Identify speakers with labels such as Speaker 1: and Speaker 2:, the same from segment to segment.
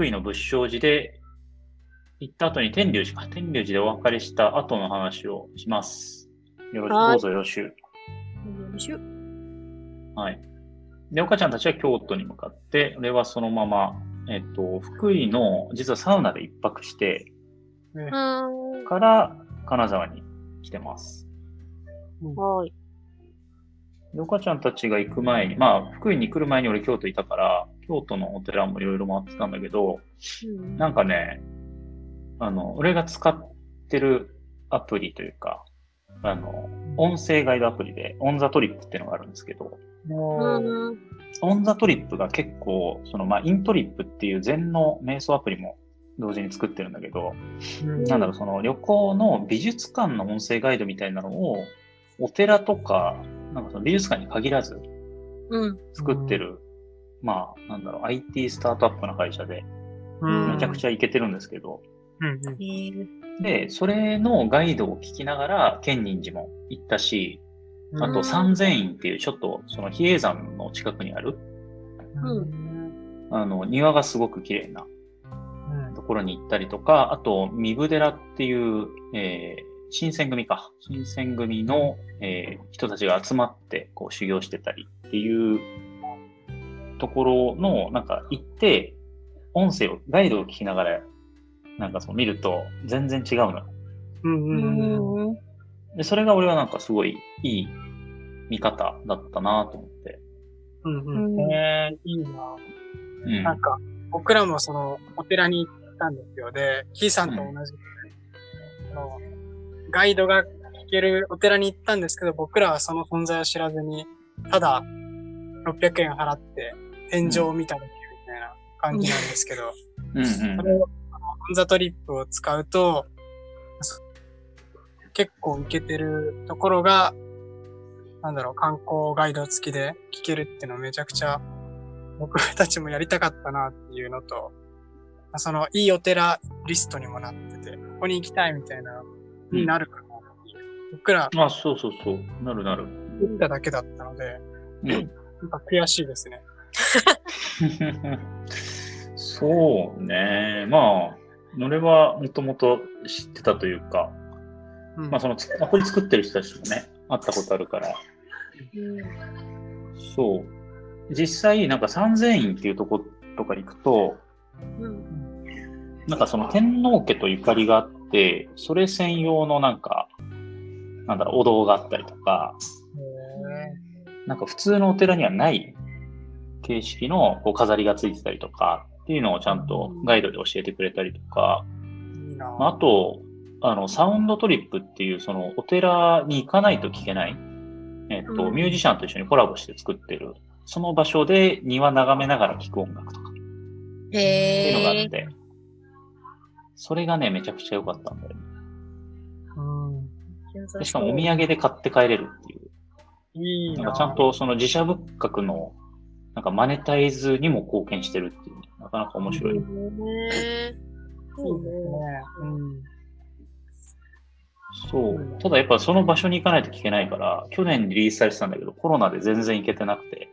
Speaker 1: 福井の仏性寺で行った後に天龍寺か、天龍寺でお別れした後の話をします。よろし
Speaker 2: はい
Speaker 1: どうぞよろしゅう。
Speaker 2: よろしゅ
Speaker 1: はい。で、岡ちゃんたちは京都に向かって、俺はそのまま、えっと、福井の、実はサウナで一泊して、
Speaker 2: うーん。
Speaker 1: から金沢に来てます。
Speaker 2: はい。
Speaker 1: で、岡ちゃんたちが行く前に、まあ、福井に来る前に俺京都いたから、京都のお寺もいろいろ回ってたんだけど、
Speaker 2: うん
Speaker 1: なんかね、あの、俺が使ってるアプリというか、あの、音声ガイドアプリで、 ON THE TRIPっていうのがあるんですけど、
Speaker 2: うん。
Speaker 1: ON THE TRIPが結構、その、まあ、 InTripっていう禅の瞑想アプリも同時に作ってるんだけど、
Speaker 2: ん
Speaker 1: なんだろう、その旅行の美術館の音声ガイドみたいなのを、お寺とか、なんかその美術館に限らず
Speaker 2: うん。
Speaker 1: 作ってる、まあ、なんだろう、IT スタートアップな会社で、
Speaker 2: うん
Speaker 1: めちゃくちゃいけてるんですけど、
Speaker 3: うん
Speaker 2: えー
Speaker 1: で、それのガイドを聞きながら、建仁寺も行ったし、
Speaker 3: うん。
Speaker 1: あと三千院っていうちょっとその比叡山の近くにある、
Speaker 3: うん。
Speaker 1: あの、庭がすごく綺麗なところに行ったりとか、あと、三部寺っていう、えー新選組か。新選組の、えー人たちが集まってこう修行してたりっていうところの、なんか行って、音声を、ガイドを聞きながら、なんかそう見ると全然違うのよ。
Speaker 3: うん。
Speaker 2: う
Speaker 3: うん。
Speaker 2: ん。
Speaker 1: で、それが俺はなんかすごいいい見方だったなと思って。
Speaker 3: うん。うん。えー、いいな。
Speaker 1: うん。
Speaker 3: なんか、僕らもその、お寺に行ったんですよ。で、キーさんと同じ、あのガイドが聞けるお寺に行ったんですけど、僕らはその存在を知らずに、ただ、600円払って、天井を見ただけみたいな感じなんですけど、
Speaker 1: うんうん
Speaker 3: それを、あの、オンザトリップを使うと、そ結構いけてるところが、なんだろう、観光ガイド付きで聞けるっていうのめちゃくちゃ、僕たちもやりたかったなっていうのと、まあその、いいお寺リストにもなってて、ここに行きたいみたいな、になるかなっていう。僕ら、
Speaker 1: あ、そうそうそう。なるなる。
Speaker 3: 行っただけだったので、
Speaker 1: うん
Speaker 3: なんか悔しいですね。
Speaker 1: そうね。まあ、俺はもともと知ってたというか、
Speaker 3: うん
Speaker 1: まあそのつアプリ作ってる人たちもね、会ったことあるから、そう。実際、なんか三千院っていうとことかに行くと、
Speaker 2: うん。
Speaker 1: なんかその天皇家とゆかりがあって、それ専用のなんか、なんだろう、お堂があったりとか、なんか普通のお寺にはない形式のこう飾りがついてたりとかっていうのをちゃんとガイドで教えてくれたりとか、まああと、あの、サウンドトリップっていうそのお寺に行かないと聞けない、えっと、
Speaker 2: うん
Speaker 1: ミュージシャンと一緒にコラボして作ってる、その場所で庭眺めながら聴く音楽とかっていうのがあ。って、それがね、めちゃくちゃ良かったんだよね。
Speaker 3: うん。
Speaker 1: でしかもお土産で買って帰れるっていう。
Speaker 3: いいな
Speaker 1: なんかちゃんとその自社仏閣の、なんかマネタイズにも貢献してるっていう、なかなか面白い。
Speaker 2: へえ。
Speaker 3: いいですね。うん。
Speaker 1: そう。ただやっぱその場所に行かないと聞けないから、去年リリースされてたんだけど、コロナで全然行けてなくて、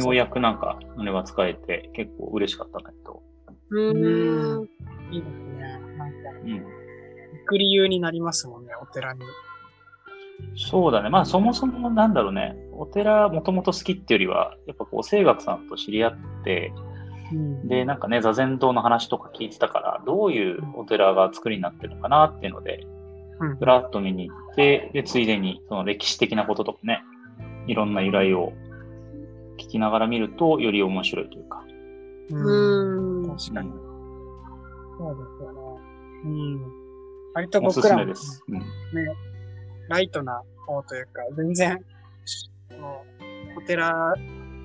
Speaker 1: ようやくなんか、あれが使えて、結構嬉しかったんだけど。
Speaker 2: うん。
Speaker 3: いいですね。なんか、
Speaker 1: うん。
Speaker 3: 行く理由になりますもんね、お寺に。
Speaker 1: そうだね。まあそもそもなんだろうね。お寺もともと好きっていうよりは、やっぱこう、清学さんと知り合って、
Speaker 3: うん。
Speaker 1: で、なんかね、座禅堂の話とか聞いてたから、どういうお寺が作りになってるのかなっていうので、
Speaker 3: うん
Speaker 1: ふらっと見に行って、で、ついでに、その歴史的なこととかね、いろんな由来を聞きながら見ると、より面白いというか。
Speaker 3: うん。
Speaker 2: うん。
Speaker 3: 確かに。
Speaker 1: うん
Speaker 3: そうですよね。うん。割と
Speaker 1: おす
Speaker 3: 僕らも
Speaker 1: すめです。うん。
Speaker 3: ね、ライトな方というか、全然、お寺、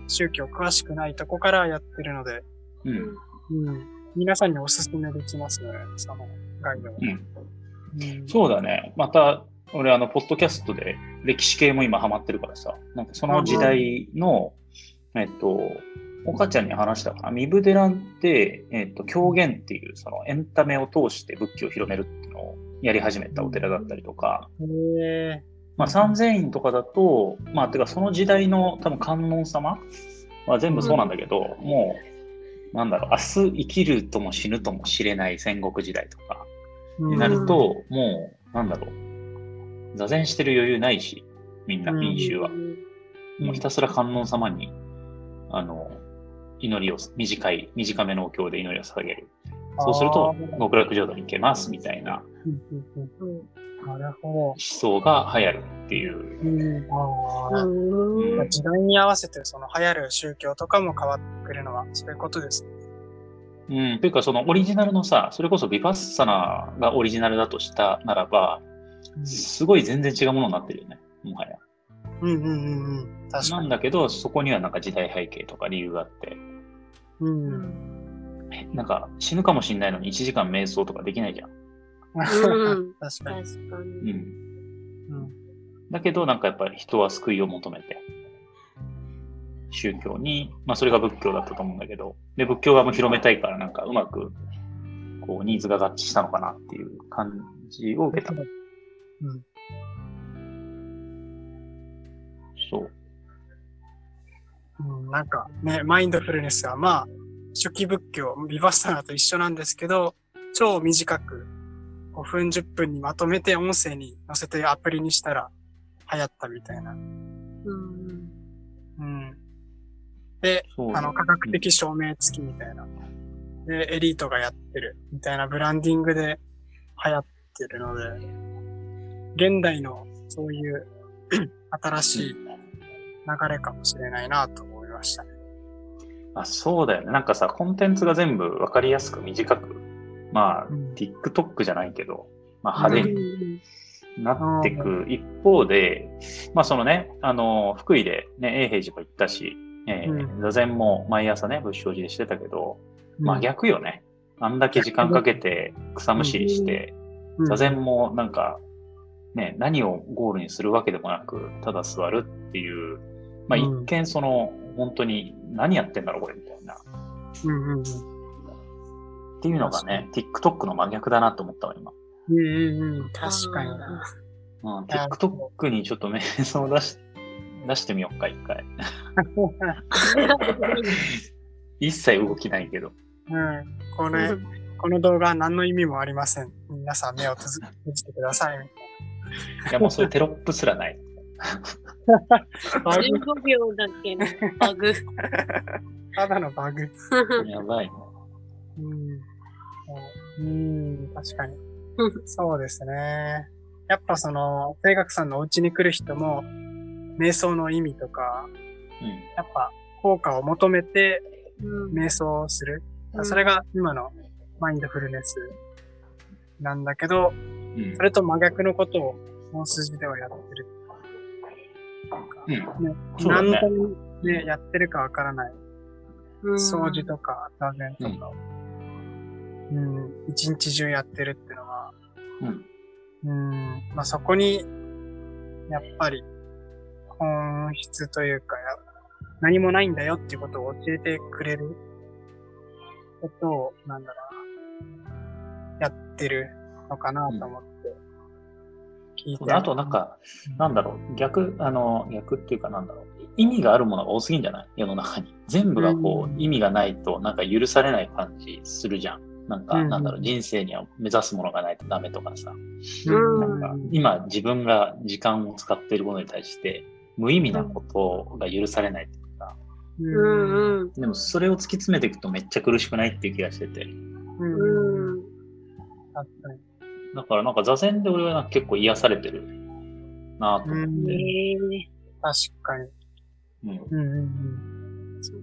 Speaker 3: 宗教詳しくないとこからやってるので、
Speaker 1: うん。
Speaker 3: うん。皆さんにおすすめできますね、そのガイドは。
Speaker 1: うん。
Speaker 3: うん
Speaker 1: そうだね。また、俺、あの、ポッドキャストで歴史系も今ハマってるからさ、なんかその時代の、えっと、岡ちゃんに話したかな。ミブデランって、えっと、狂言っていう、そのエンタメを通して仏教を広めるっていうのをやり始めたお寺だったりとか、
Speaker 3: へえ
Speaker 1: まあ、三千院とかだと、まあ、てかその時代の多分観音様は全部そうなんだけど、もなんだろう、明日生きるとも死ぬとも知れない戦国時代とか
Speaker 3: うん
Speaker 1: になると、もう、なんだろう、座禅してる余裕ないし、みんな、
Speaker 3: うん。
Speaker 1: 民衆は。もうひたすら観音様に、あの、祈りを、短い、短めのお経で祈りを捧げる。そうすると極楽浄土に行けます、みたいな
Speaker 3: うんうん
Speaker 2: うん
Speaker 3: うんなるほ
Speaker 1: 思想が流行るっていう。
Speaker 3: ど。うん、あー
Speaker 2: うん
Speaker 3: まあ時代に合わせてその流行る宗教とかも変わってくるのはそういうことですね。
Speaker 1: うん、というか、そのオリジナルのさ、それこそビパッサナがオリジナルだとしたならば、すごい全然違うものになってるよね、もはや。
Speaker 3: うんうんうんうん。確かに。
Speaker 1: なんだけど、そこにはなんか時代背景とか理由があって、
Speaker 3: う。
Speaker 2: うん
Speaker 1: なんか死ぬかもしんないのに1時間瞑想とかできないじゃん。
Speaker 2: うん
Speaker 3: 確かに。
Speaker 2: 確か
Speaker 1: う
Speaker 2: に。
Speaker 1: ん。
Speaker 3: うん。
Speaker 1: だけど、なんかやっぱり人は救いを求めて、宗教に、まあそれが仏教だったと思うんだけど、で、仏教側も広めたいからなんかうまく、こう、ニーズが合致したのかなっていう感じを受けた。
Speaker 3: うん。
Speaker 1: そう。
Speaker 3: うん、なんかね、マインドフルネスはまあ、初期仏教、ビバッサナと一緒なんですけど、超短く、5分10分にまとめて音声に載せてアプリにしたら流行ったみたいな。
Speaker 2: うん
Speaker 3: うん。で、あの、科学的証明付きみたいな。で、エリートがやってるみたいなブランディングで流行ってるので、現代のそういう新しい流れかもしれないなと思いましたね。
Speaker 1: あ、そうだよね。なんかさ、コンテンツが全部わかりやすく短く、まあ、
Speaker 3: うん。
Speaker 1: TikTok じゃないけど、まあ派手に
Speaker 2: うん。
Speaker 1: なっていく一方で、まあそのね、あの、福井でね、永平寺も行ったし、えー
Speaker 3: う
Speaker 1: 座禅も毎朝ね、仏性寺でしてたけど、まあ
Speaker 3: うん。
Speaker 1: 逆よね。あんだけ時間かけて草むしりして、座禅もなんか、ね、何をゴールにするわけでもなく、ただ座るっていう、まあ
Speaker 3: うん。
Speaker 1: 一見その、本当に何やってんだろうこれみたいな。
Speaker 3: うんうんうん。
Speaker 1: っていうのがね、TikTok の真逆だなと思ったわ、今。
Speaker 3: うんうんうん。確かにな。
Speaker 1: うん、TikTok にちょっと瞑想を出し、出してみようか、一回。一切動きないけど。
Speaker 3: うん。これ、この動画は何の意味もありません。皆さん目を閉じてください。み
Speaker 1: いや、もうそういうテロップすらない。
Speaker 3: たいな
Speaker 2: 15秒だけのバグ。
Speaker 3: ただのバグ。
Speaker 1: やばいね。
Speaker 3: うん。うん、確かに。そうですね。やっぱその、清学さんのお家に来る人も、瞑想の意味とか、
Speaker 1: うん。
Speaker 3: やっぱ効果を求めて
Speaker 2: うん
Speaker 3: 瞑想をする。
Speaker 2: うん
Speaker 3: それが今のマインドフルネスなんだけど、
Speaker 1: うん
Speaker 3: それと真逆のことを本筋ではやってる。
Speaker 1: うん。
Speaker 3: 何のためにね、やってるかわからない。
Speaker 2: うん。
Speaker 3: 掃除とか、座禅とか。を、うん、一日中やってるってのは、
Speaker 1: うん。
Speaker 3: うん、まあそこに、やっぱり、本質というか、や何もないんだよっていうことを教えてくれる。ことを、なんだろうな、やってるのかなと思って、聞いて。
Speaker 1: そうだあとなんか、なんだろう、逆、あの、逆っていうかなんだろう、意味があるものが多すぎんじゃない？世の中に。全部がこ
Speaker 3: う
Speaker 1: 意味がないと、なんか許されない感じするじゃん。なんか、
Speaker 3: うん
Speaker 1: なんだろう、人生には目指すものがないとダメとかさ。
Speaker 3: うん、
Speaker 1: なんか、今自分が時間を使っているものに対して、無意味なことが許されないっていうか、でもそれを突き詰めていくとめっちゃ苦しくないっていう気がしてて。
Speaker 3: うん
Speaker 2: うん
Speaker 3: 確かに。
Speaker 1: だからなんか座禅で俺はなんか結構癒されてるなぁと思って。
Speaker 2: へえ
Speaker 3: 確かに。
Speaker 1: うん
Speaker 3: うんうんうん。
Speaker 2: そう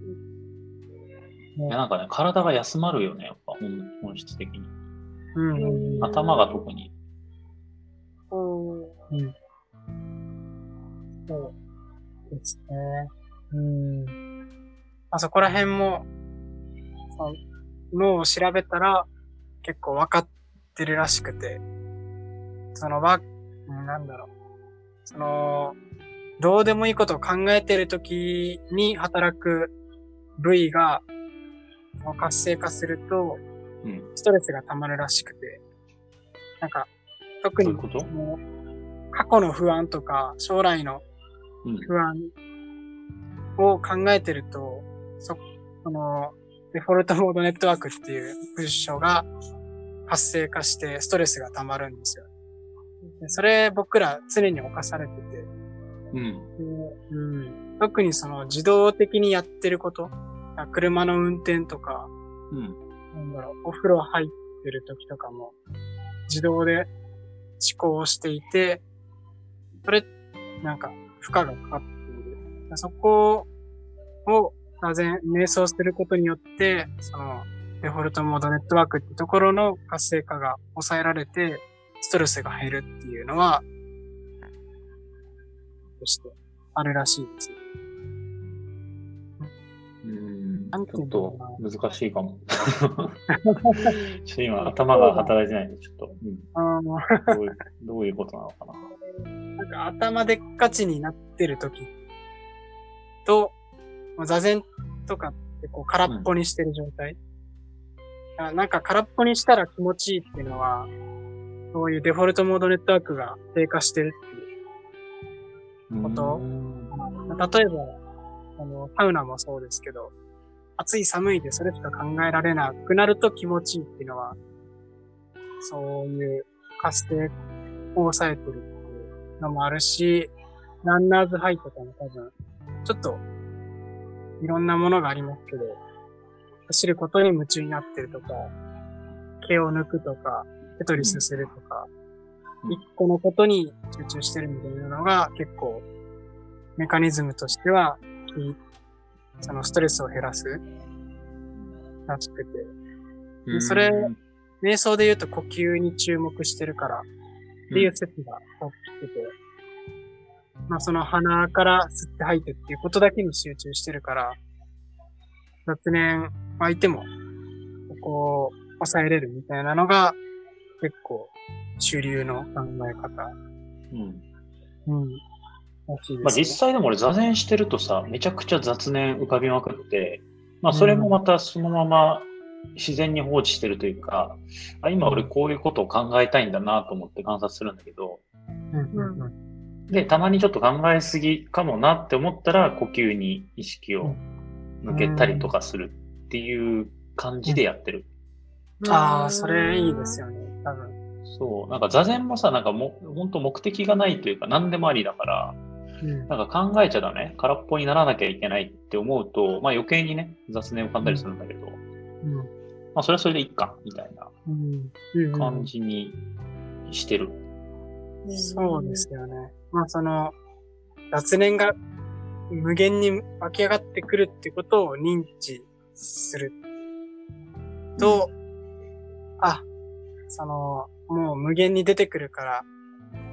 Speaker 1: いやなんかね、体が休まるよね、やっぱ本本質的に。
Speaker 3: うん
Speaker 1: 頭が特に。
Speaker 2: うん
Speaker 3: うん。そうですね。うん。まあそこら辺も、その脳を調べたら結構分かってるらしくて、そのわ、うんなんだろう。その、どうでもいいことを考えてる時に働く部位が活性化すると、
Speaker 1: うん。
Speaker 3: ストレスが溜まるらしくて、なんか、特に
Speaker 1: どう
Speaker 3: 過去の不安とか、将来の
Speaker 1: うん。
Speaker 3: 不安を考えてると、そ、その、デフォルトモードネットワークっていう部署が発生化してストレスが溜まるんですよ。でそれ僕ら常に侵されてて、
Speaker 1: うん。
Speaker 3: でうん、特にその自動的にやってること、あ車の運転とか、
Speaker 1: うん。
Speaker 3: なんだろう、お風呂入ってる時とかも、自動で思考をしていて、それ、なんか、負荷がかかっている。そこを、座禅、瞑想することによって、その、デフォルトモードネットワークってところの活性化が抑えられて、ストレスが減るっていうのは、としてあるらしいです。
Speaker 1: うん
Speaker 3: なんて
Speaker 1: ちょっと難しいかも。ちょっと今頭が働いてないんで、ちょっと、うんどういう、どういうことなのかな。
Speaker 3: なんか頭でっかちになってる時と、まあ座禅とかってこう空っぽにしてる状態。あなんか空っぽにしたら気持ちいいっていうのは、そういうデフォルトモードネットワークが低下してるっていう。こと
Speaker 1: うん
Speaker 3: 例えば、あの、サウナもそうですけど、暑い寒いでそれしか考えられなくなると気持ちいいっていうのは、そういう活性を抑えてるっていうのもあるし、ランナーズハイとかも多分、ちょっと、いろんなものがありますけど、走ることに夢中になってるとか、毛を抜くとか、テトリスするとか、
Speaker 1: うん。
Speaker 3: 一個のことに集中してるみたいなのが結構メカニズムとしては、きそのストレスを減らすらしくて。でそれ
Speaker 1: うん
Speaker 3: 瞑想で言うと呼吸に注目してるからっていう説が起きてて、まあその鼻から吸って吐いてっていうことだけに集中してるから、雑念湧いても、ここを抑えれるみたいなのが結構主流の考え方。
Speaker 1: うん
Speaker 3: うん。ね。
Speaker 1: まあ実際でも俺座禅してるとさ、めちゃくちゃ雑念浮かびまくって、まあそれもまたそのまま自然に放置してるというか、あ今俺こういうことを考えたいんだなと思って観察するんだけど、
Speaker 3: うんうんうん。
Speaker 1: で、たまにちょっと考えすぎかもなって思ったら呼吸に意識を向けたりとかするっていう感じでやってる。
Speaker 3: ああ、それいいですよね。多分。
Speaker 1: そう。なんか座禅もさ、なんかも、本当目的がないというか何でもありだから、
Speaker 3: うん。
Speaker 1: なんか考えちゃダメ空っぽにならなきゃいけないって思うと、まあ余計にね、雑念浮かんだりするんだけど、
Speaker 3: うん。
Speaker 1: まあそれはそれでいいか、みたいな
Speaker 3: うん。うんうん
Speaker 1: 感じにしてる。
Speaker 3: そうですよね。まあその、雑念が無限に湧き上がってくるってことを認知すると、あ、その、もう無限に出てくるから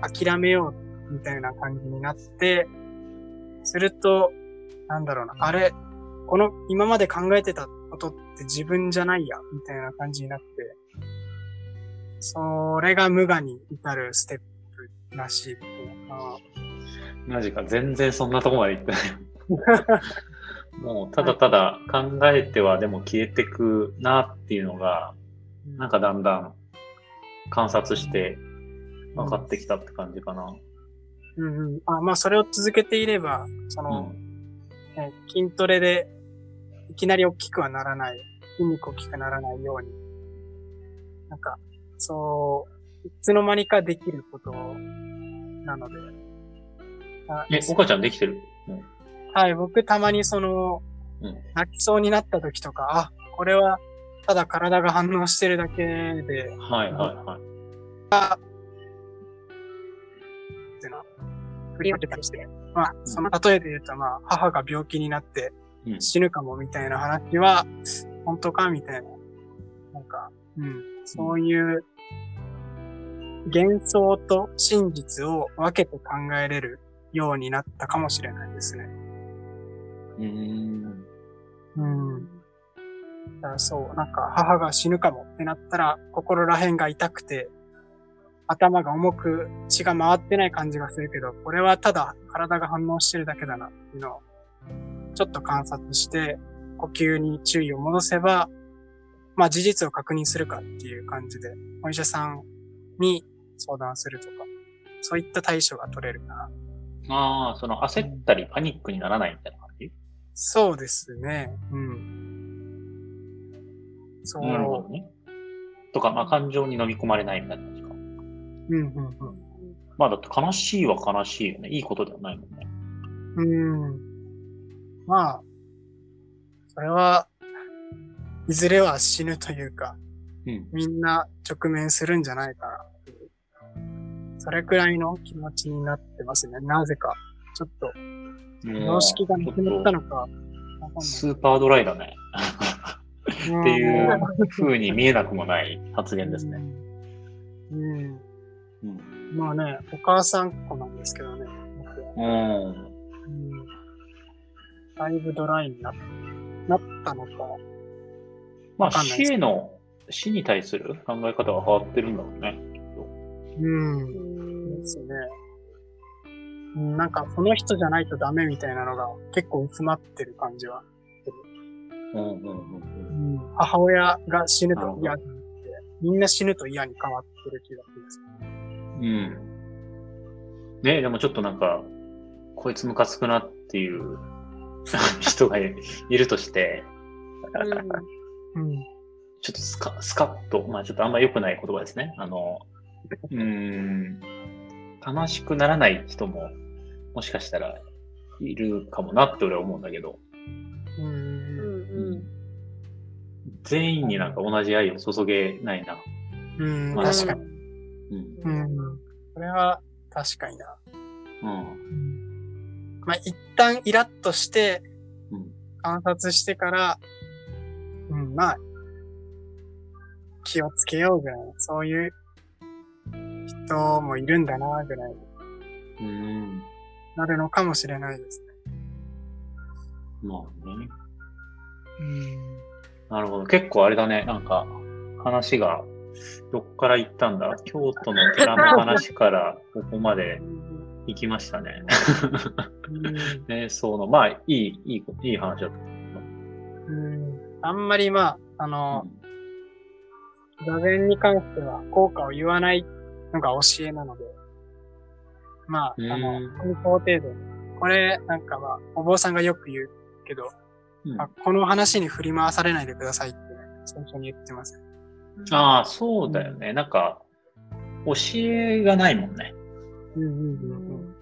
Speaker 3: 諦めようみたいな感じになって、すると、なんだろうな、あれ、この今まで考えてたことって自分じゃないや、みたいな感じになって、それが無我に至るステップらしいっていうか。
Speaker 1: マジか、全然そんなとこまで行ってない。もうただただ考えてはでも消えてくなっていうのが、なんかだんだん観察して分かってきたって感じかな。
Speaker 3: うんうん。あ、まあそれを続けていれば、その、え筋トレでいきなり大きくはならない、筋肉大きくならないように、なんか、そう、いつの間にかできることなので。あ
Speaker 1: え、岡ちゃんできてる？
Speaker 3: はい、僕たまにその、
Speaker 1: うん
Speaker 3: 泣きそうになった時とか、あ、これはただ体が反応してるだけで、
Speaker 1: はいはいはい。
Speaker 3: っていうのは、振り分けたりして、まあ、その例えで言うと、まあ、母が病気になって
Speaker 1: うん
Speaker 3: 死ぬかもみたいな話は、本当かみたいな。なんか、うん、そういう、幻想と真実を分けて考えれるようになったかもしれないですね。
Speaker 1: うん。
Speaker 3: うん。だからそう、なんか母が死ぬかもってなったら、心ら辺が痛くて、頭が重く血が回ってない感じがするけど、これはただ体が反応してるだけだなっていうのを、ちょっと観察して、呼吸に注意を戻せば、まあ事実を確認するかっていう感じで、お医者さんに相談するとか、そういった対処が取れるかな。
Speaker 1: ああ、その焦ったりパニックにならないみたいな
Speaker 3: そうですね。うん。そう。
Speaker 1: なるほどね。とか、まあ感情に飲み込まれないみたいな感じか。
Speaker 3: うん、うん、
Speaker 1: まあだって悲しいは悲しいよね。いいことではないもんね。
Speaker 3: うん。うん。まあ、それは、いずれは死ぬというか、
Speaker 1: うん。
Speaker 3: みんな直面するんじゃないかな。それくらいの気持ちになってますね。なぜか。ちょっと、常識がなくなったのか。
Speaker 1: スーパードライだね。
Speaker 3: っ
Speaker 1: っていう風に見えなくもない発言ですね。。
Speaker 3: うん。
Speaker 1: うん。
Speaker 3: まあね、お母さん子なんですけどね。僕は
Speaker 1: うん。
Speaker 3: うん。だいぶドライにななったのか。
Speaker 1: まあ死への、死に対する考え方が変わってるんだろうね。
Speaker 3: うん。
Speaker 2: うん
Speaker 3: ですね。うんなんか、この人じゃないとダメみたいなのが結構薄まってる感じは。
Speaker 1: うんうんうんうん。
Speaker 3: 母親が死ぬと嫌って、みんな死ぬと嫌に変わってる気がします。
Speaker 1: うん。ねでもちょっとなんか、こいつムカつくなっていう 人がいいるとして、
Speaker 3: うん。
Speaker 1: ちょっとスカスカッと、まあちょっとあんま良くない言葉ですね。あの、うーん、悲しくならない人も、もしかしたらいるかもなって俺は思うんだけど、
Speaker 3: う。
Speaker 2: うんんうん
Speaker 1: 全員になんか同じ愛を注げないな。
Speaker 3: うん。
Speaker 1: まあ
Speaker 3: 確かに。
Speaker 1: うん。
Speaker 3: うん。それは確かにな。
Speaker 1: うん。
Speaker 3: まあ、一旦イラッとして
Speaker 1: うん、
Speaker 3: 観察してから、うん、まあ、気をつけようぐらいの、そういう人もいるんだな、ぐらいに
Speaker 1: うん。
Speaker 3: なるのかもしれないですね。
Speaker 1: まあね。
Speaker 3: うん。
Speaker 1: なるほど。結構あれだね。なんか、話が、どっから行ったんだ？京都の寺の話からここまで行きましたね。ね、その、まあ、いい、いい、いい話だった。
Speaker 3: うん。あんまりまあ、あの、座禅に関しては効果を言わないのが教えなので、まあ、
Speaker 1: うん
Speaker 3: あの、本当程度に。これ、なんかまあ、お坊さんがよく言うけど、
Speaker 1: うん
Speaker 3: あこの話に振り回されないでくださいって、最初に言ってます。
Speaker 1: ああ、そうだよね。なんか、教えがないもんね。
Speaker 3: うんうん
Speaker 2: う
Speaker 3: うん
Speaker 2: ん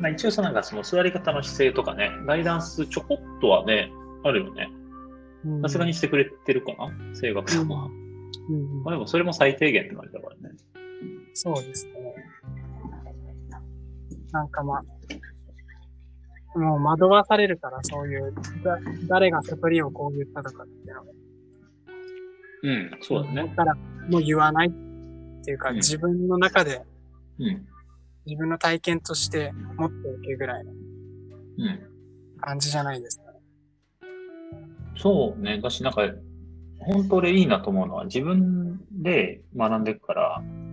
Speaker 1: まあ一応さ、なんかその座り方の姿勢とかね、ガイダンスちょこっとはね、あるよね。
Speaker 3: うん。
Speaker 1: さすがにしてくれてるかな？声楽さんは。
Speaker 3: うんうん
Speaker 1: まあでもそれも最低限って感じだからね。
Speaker 3: そうですね。なんかまあ、もう惑わされるから、そういう、だ誰が悟りをこう言ったとかっていうのが。
Speaker 1: うん、そうだね。
Speaker 3: だから、もう言わないっていうか、
Speaker 1: うん
Speaker 3: 自分の中で、
Speaker 1: うん。
Speaker 3: 自分の体験として持っておけぐらいの
Speaker 1: うん。
Speaker 3: 感じじゃないですかね。
Speaker 1: そうね。だし、なんか、本当俺いいなと思うのは、自分で学んでいくから、
Speaker 3: うん。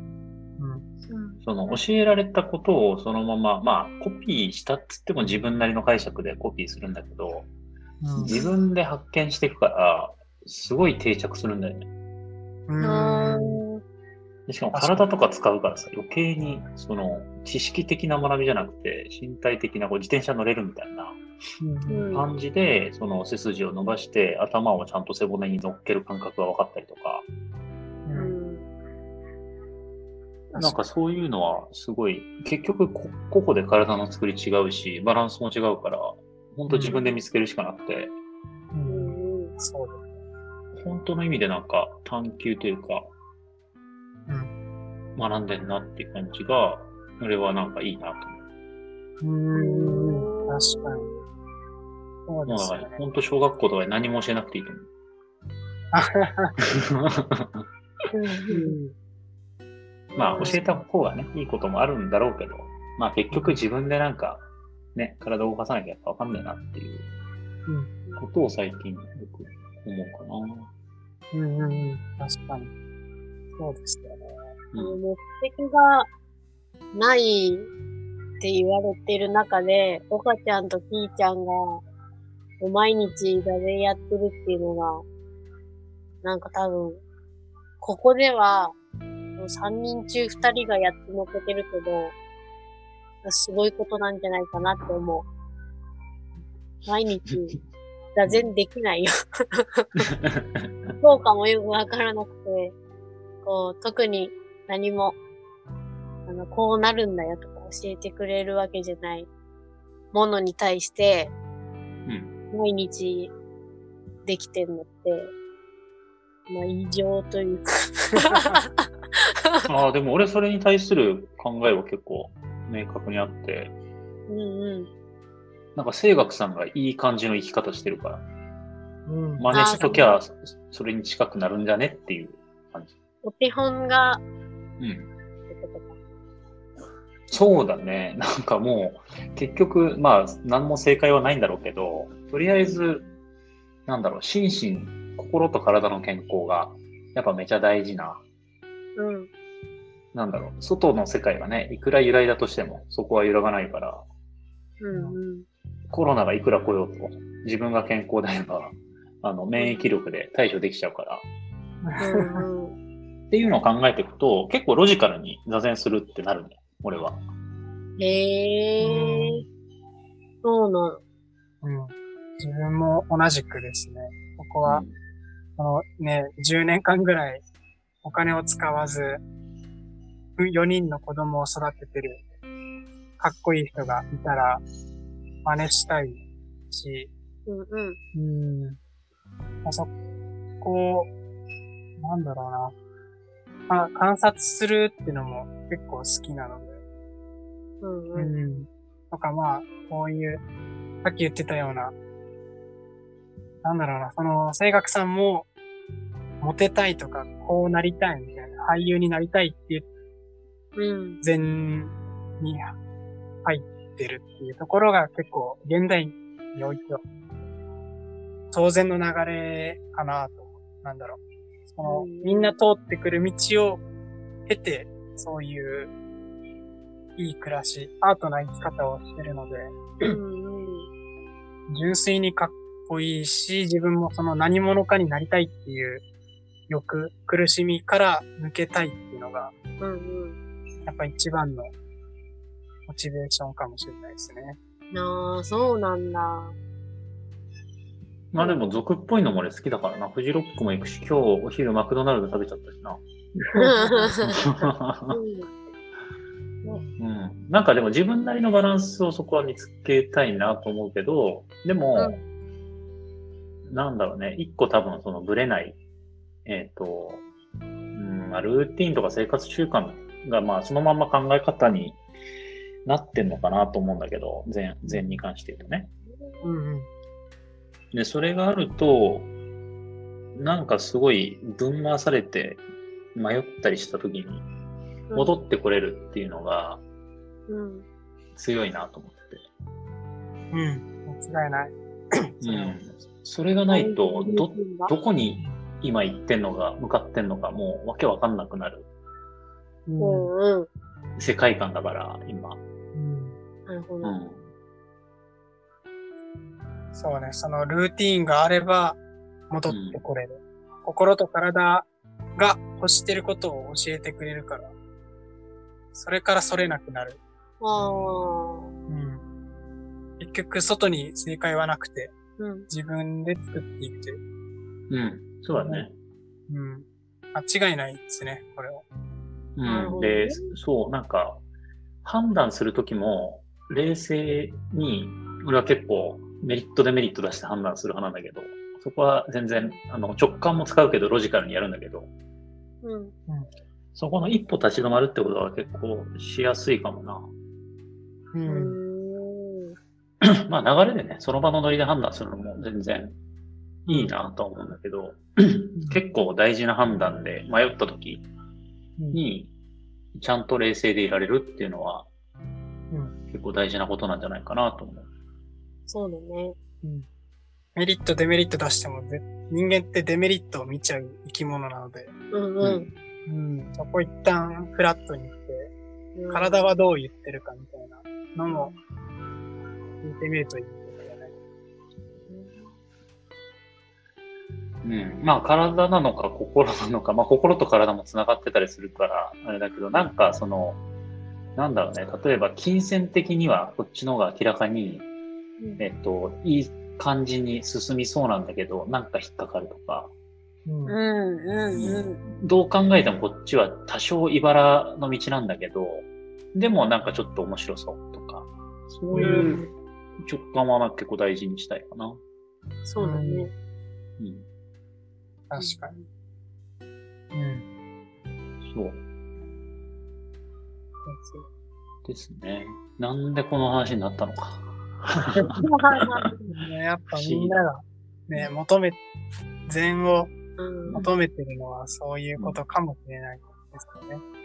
Speaker 1: その教えられたことをそのまま、まあ、コピーしたっつっても自分なりの解釈でコピーするんだけど、
Speaker 3: うん
Speaker 1: 自分で発見していくから、すごい定着するんだよね。
Speaker 3: うん。
Speaker 1: しかも体とか使うからさ、余計に、その、知識的な学びじゃなくて、身体的なこう自転車乗れるみたいな感じで、その背筋を伸ばして、頭をちゃんと背骨に乗っける感覚が分かったりとか、なんかそういうのはすごい、結局こ個々で体の作り違うし、バランスも違うから、本当自分で見つけるしかなくて、
Speaker 3: う
Speaker 2: うんん
Speaker 3: そうだ。
Speaker 1: 本当の意味でなんか探求というか、
Speaker 3: うん。
Speaker 1: 学んでんなっていう感じが、俺はなんかいいなと思う。
Speaker 3: うん。確かに。そうですよね。
Speaker 1: 本当小学校とかで何も教えなくていいと思う。
Speaker 3: うん
Speaker 1: まあ教えた方がね、いいこともあるんだろうけど、まあ結局自分でなんか、ね、体を動かさなきゃやっぱわかんないなっていうことを最近よく思うかな。
Speaker 3: うんうんうん。確かに。そうですよね。
Speaker 1: うん
Speaker 2: 目的がないって言われてる中で、岡ちゃんとキーちゃんが、毎日座禅やってるっていうのが、なんか多分、ここでは、3人中2人がやってのけてるけど、すごいことなんじゃないかなって思う。毎日、座禅できないよ。効果もよくわからなくて、こう、特に何も、あの、こうなるんだよとか教えてくれるわけじゃないものに対して、
Speaker 1: うん。
Speaker 2: 毎日できてるのって、まあ、異常というか。
Speaker 1: ああ、でも俺それに対する考えは結構明確にあって、
Speaker 2: うんうん。
Speaker 1: なんか清学さんがいい感じの生き方してるから、
Speaker 3: うん。
Speaker 1: 真似しときゃそれに近くなるんじゃねっていう感じ。
Speaker 2: お手本が、
Speaker 1: うん。そうだね。なんかもう、結局、まあ、何も正解はないんだろうけど、とりあえず、なんだろう、心身、心と体の健康が、やっぱめちゃ大事な、
Speaker 2: うん。
Speaker 1: なんだろう、外の世界がね、いくら揺らいだとしても、そこは揺らがないから、
Speaker 2: うんうん。
Speaker 1: コロナがいくら来ようと、自分が健康であれば、あの、免疫力で対処できちゃうから、
Speaker 2: うんうん。
Speaker 1: っていうのを考えていくと、結構ロジカルに座禅するってなるね、俺は。
Speaker 2: へえ。そうなの。
Speaker 3: うん。自分も同じくですね。ここは、
Speaker 1: うん
Speaker 3: このね、10年間ぐらいお金を使わず、4人の子供を育ててる、かっこいい人がいたら、真似したいし、
Speaker 2: うんうん。
Speaker 3: うん。まあ、そこを、なんだろうな。まあ、観察するっていうのも結構好きなので。
Speaker 2: うん
Speaker 3: う
Speaker 2: うん。
Speaker 3: ん。とかまあ、こういう、さっき言ってたような、なんだろうな、その、声楽さんも、モテたいとか、こうなりたいみたいな、俳優になりたいっていう
Speaker 2: うん。
Speaker 3: 前に入ってるっていうところが結構、現代においては、当然の流れかなと。なんだろう。その
Speaker 2: うん、
Speaker 3: みんな通ってくる道を経て、そういう、いい暮らし、アートな生き方をしてるので、
Speaker 2: うんうん。
Speaker 3: 純粋にかっこいいし、自分もその何者かになりたいっていう欲、苦しみから抜けたいっていうのが、
Speaker 2: うんうん。
Speaker 3: やっぱ一番のモチベーションかもしれないですね。
Speaker 2: ああ、そうなんだ。
Speaker 1: まあでも俗っぽいのも俺好きだからな。フジロックも行くし、今日お昼マクドナルド食べちゃったしな。うん。なんかでも自分なりのバランスをそこは見つけたいなと思うけど、でも、なんだろうね。一個多分そのブレない、えっ、と、うん、まあルーティンとか生活習慣がまあそのまんま考え方になってんのかなと思うんだけど、全、全に関して言うとね。
Speaker 3: うんうん。
Speaker 1: で、それがあると、なんかすごい分回されて迷ったりした時に戻ってこれるっていうのが
Speaker 2: うん。
Speaker 1: 強いなと思って。
Speaker 3: うん。間違いない。
Speaker 1: うん。それがないと、ど、
Speaker 2: ど
Speaker 1: どこに今行ってんのか、向かってんのか、もうわけわかんなくなる
Speaker 3: うん
Speaker 2: うんうん。
Speaker 1: 世界観だから、今。
Speaker 3: うん
Speaker 2: なるほど。
Speaker 1: うん。
Speaker 3: そうね、そのルーティーンがあれば戻ってこれる。心と体が欲してることを教えてくれるから、それからそれなくなる。
Speaker 2: ああ。
Speaker 3: うん。結局、外に正解はなくて、
Speaker 2: うん。
Speaker 3: 自分で作っていくという。
Speaker 1: うん。そうだね。
Speaker 3: うん。間違いないですね、これは。
Speaker 1: うん。
Speaker 2: なるほどね
Speaker 1: で、そう、なんか、判断するときも、冷静に、俺は結構メリットデメリット出して判断する派なんだけど、そこは全然、あの、直感も使うけど、ロジカルにやるんだけど、
Speaker 2: うん。
Speaker 1: そこの一歩立ち止まるってことは結構しやすいかもな。
Speaker 3: う。
Speaker 2: うんん。
Speaker 1: まあ流れでね、その場のノリで判断するのも全然いいなとは思うんだけど、結構大事な判断で迷った時に、ちゃんと冷静でいられるっていうのは、
Speaker 3: うん
Speaker 1: 結構大事なことなんじゃないかなと思う。
Speaker 2: そうだね。
Speaker 3: メリット、デメリット出してもぜ、人間ってデメリットを見ちゃう生き物なので、
Speaker 2: うんう。
Speaker 1: うん
Speaker 3: うん。そこ一旦フラットにして、
Speaker 2: うん
Speaker 3: 体はどう言ってるかみたいなのも、聞いてみるといいですよね。
Speaker 1: うん。まあ体なのか心なのか、まあ心と体も繋がってたりするから、あれだけど、なんかその、なんだろうね、例えば金銭的にはこっちの方が明らかに、
Speaker 2: うん
Speaker 1: えっと、いい感じに進みそうなんだけど、なんか引っかかるとか、
Speaker 3: うん
Speaker 2: うん、うん、
Speaker 1: どう考えてもこっちは多少茨の道なんだけど、でもなんかちょっと面白そうとか、そう
Speaker 2: うん。
Speaker 1: いう直感は結構大事にしたいかな。
Speaker 2: そうだね。
Speaker 1: うん。
Speaker 3: 確かに。うん。
Speaker 1: そうですね。なんでこの話になったのか。
Speaker 3: ねやっぱみんながね、求め、禅を
Speaker 2: うん
Speaker 3: 求めてるのはそういうことかもしれないですよね。